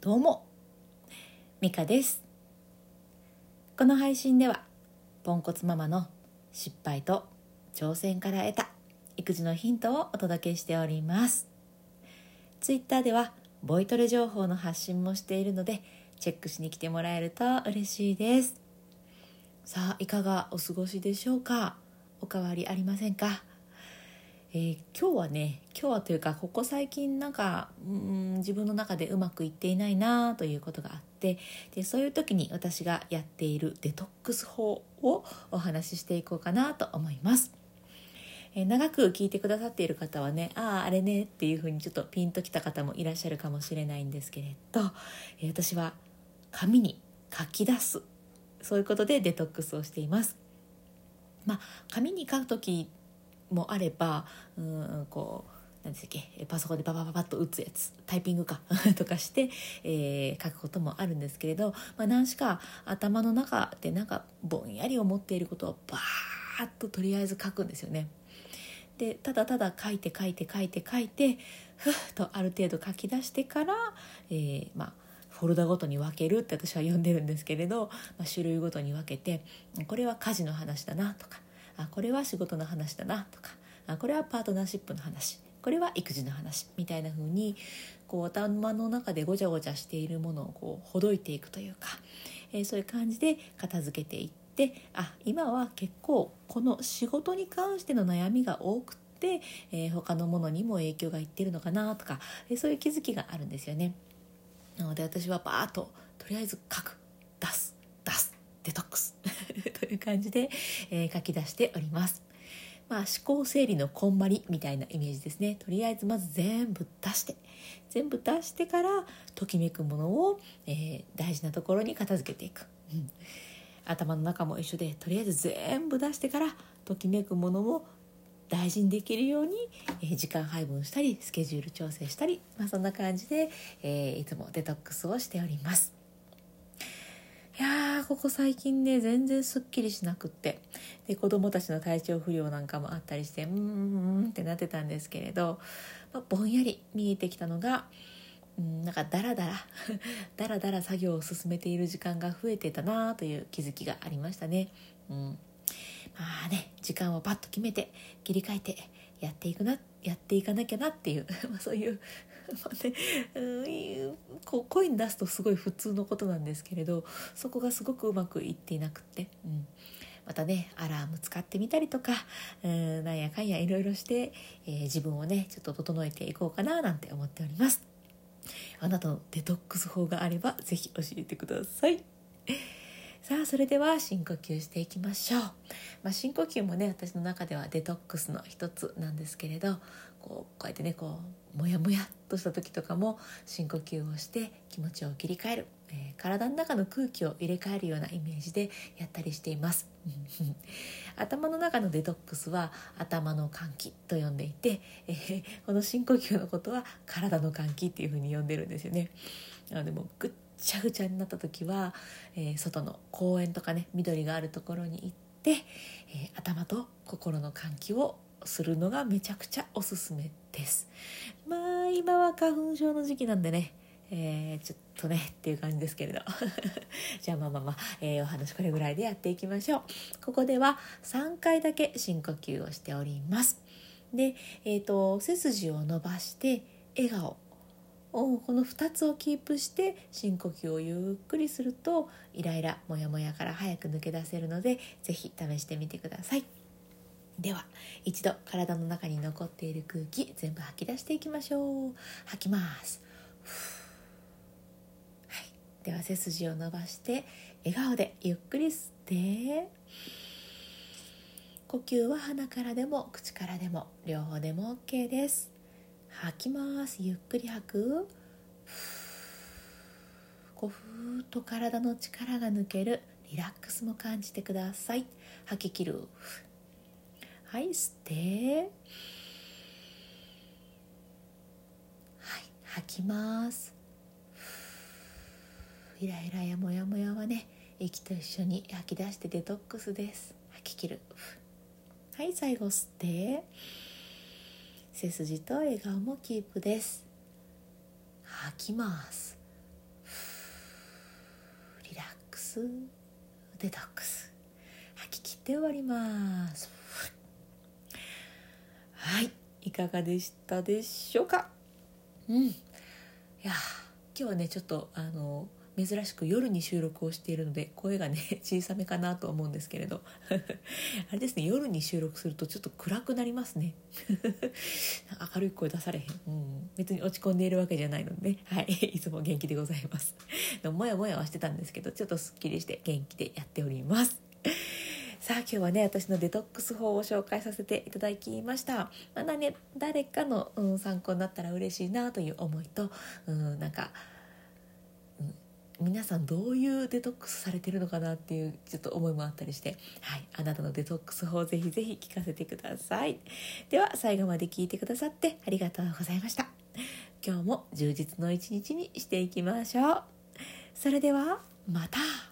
どうもミカです。この配信ではポンコツママの失敗と挑戦から得た育児のヒントをお届けしております。ツイッターではボイトレ情報の発信もしているのでチェックしに来てもらえると嬉しいです。さあいかがお過ごしでしょうか？おかわりありませんか？えー、今日はね今日はというかここ最近なんかうん自分の中でうまくいっていないなということがあってでそういう時に私がやっているデトックス法をお話ししていこうかなと思います。えー、長く聞いてくださっている方はねあああれねっていうふうにちょっとピンときた方もいらっしゃるかもしれないんですけれど、えー、私は紙に書き出すそういうことでデトックスをしています。まあ、紙に書く時もあればうんこう何ですっけパソコンでババババッと打つやつタイピングか とかして、えー、書くこともあるんですけれど、まあ、何しか頭の中でなんかぼんやり思っていることをバーッととりあえず書くんですよね。でただただ書いて書いて書いて書いてふっとある程度書き出してから、えー、まあフォルダごとに分けるって私は呼んでるんですけれど、まあ、種類ごとに分けてこれは家事の話だなとかあこれは仕事の話だなとかあこれはパートナーシップの話これは育児の話みたいな風にこう頭の中でごちゃごちゃしているものをこうほどいていくというか、えー、そういう感じで片付けていってあ今は結構この仕事に関しての悩みが多くて、えー、他のものにも影響がいってるのかなとか、えー、そういう気づきがあるんですよね。なので私はバーッととりあえず書く。出す。出す。デトックス。いう感じで、えー、書き出しております。まあ、思考整理のこんまりみたいなイメージですね。とりあえずまず全部出して。全部出してからときめくものを、えー、大事なところに片付けていく、うん、頭の中も一緒でとりあえず全部出してからときめくものを大事にできるように、えー、時間配分したりスケジュール調整したり、まあ、そんな感じで、えー、いつもデトックスをしております。ここ最近ね全然すっきりしなくってで子供たちの体調不良なんかもあったりしてうんうんってなってたんですけれど、まあ、ぼんやり見えてきたのがうんなんかダラダラ ダラダラ作業を進めている時間が増えてたなという気づきがありましたね。うんまあね時間をパッと決めて切り替えてやっていくなやっていかなきゃなっていう そういう ね、こう声に出すとすごい普通のことなんですけれどそこがすごくうまくいっていなくって、うん、またねアラーム使ってみたりとかうんなんやかんやいろいろして、えー、自分をねちょっと整えていこうかななんて思っております。あなたのデトックス法があれば是非教えてください。さあそれでは深呼吸していきましょう、まあ、深呼吸もね私の中ではデトックスの一つなんですけれどこうこうやってねこうモヤモヤっとした時とかも深呼吸をして気持ちを切り替える、えー、体の中の空気を入れ替えるようなイメージでやったりしています。頭の中のデトックスは頭の換気と呼んでいて、えー、この深呼吸のことは体の換気っていうふうに呼んでるんですよね。なのでもぐっちゃぐちゃになった時は、えー、外の公園とかね緑があるところに行って、えー、頭と心の換気をするのがめちゃくちゃおすすめです。まあ今は花粉症の時期なんでねえー、ちょっとねっていう感じですけれど。じゃあまあまあまあ、えー、お話これぐらいでやっていきましょう。ここでは3回だけ深呼吸をしております。で、えーと背筋を伸ばして笑顔。この2つをキープして深呼吸をゆっくりするとイライラモヤモヤから早く抜け出せるので是非試してみてください。では一度体の中に残っている空気全部吐き出していきましょう。吐きます。はい。では背筋を伸ばして笑顔でゆっくり吸って呼吸は鼻からでも口からでも両方でも OK です。吐きます。ゆっくり吐く。こうふーっと体の力が抜ける。リラックスも感じてください。吐き切る。はい吸って。はい吐きます。イライラやモヤモヤはね息と一緒に吐き出してデトックスです。吐き切る。はい最後吸って。背筋と笑顔もキープです。吐きます。リラックス。デトックス。吐き切って終わります。はい。いかがでしたでしょうか？うん。いや今日はねちょっとあの珍しく夜に収録をしているので声がね 小さめかなと思うんですけれど。あれですね夜に収録するとちょっと暗くなりますね。明るい声出されへん、うん、別に落ち込んでいるわけじゃないのでね。はい。いつも元気でございます。もやもやはしてたんですけどちょっとすっきりして元気でやっております。さあ今日はね私のデトックス法を紹介させていただきました、まだね、誰かの、うん、参考になったら嬉しいなという思いと、うん、なんか皆さんどういうデトックスされてるのかなっていうちょっと思いもあったりして、はい、あなたのデトックス法をぜひぜひ聞かせてください。では最後まで聞いてくださってありがとうございました。今日も充実の一日にしていきましょう。それではまた。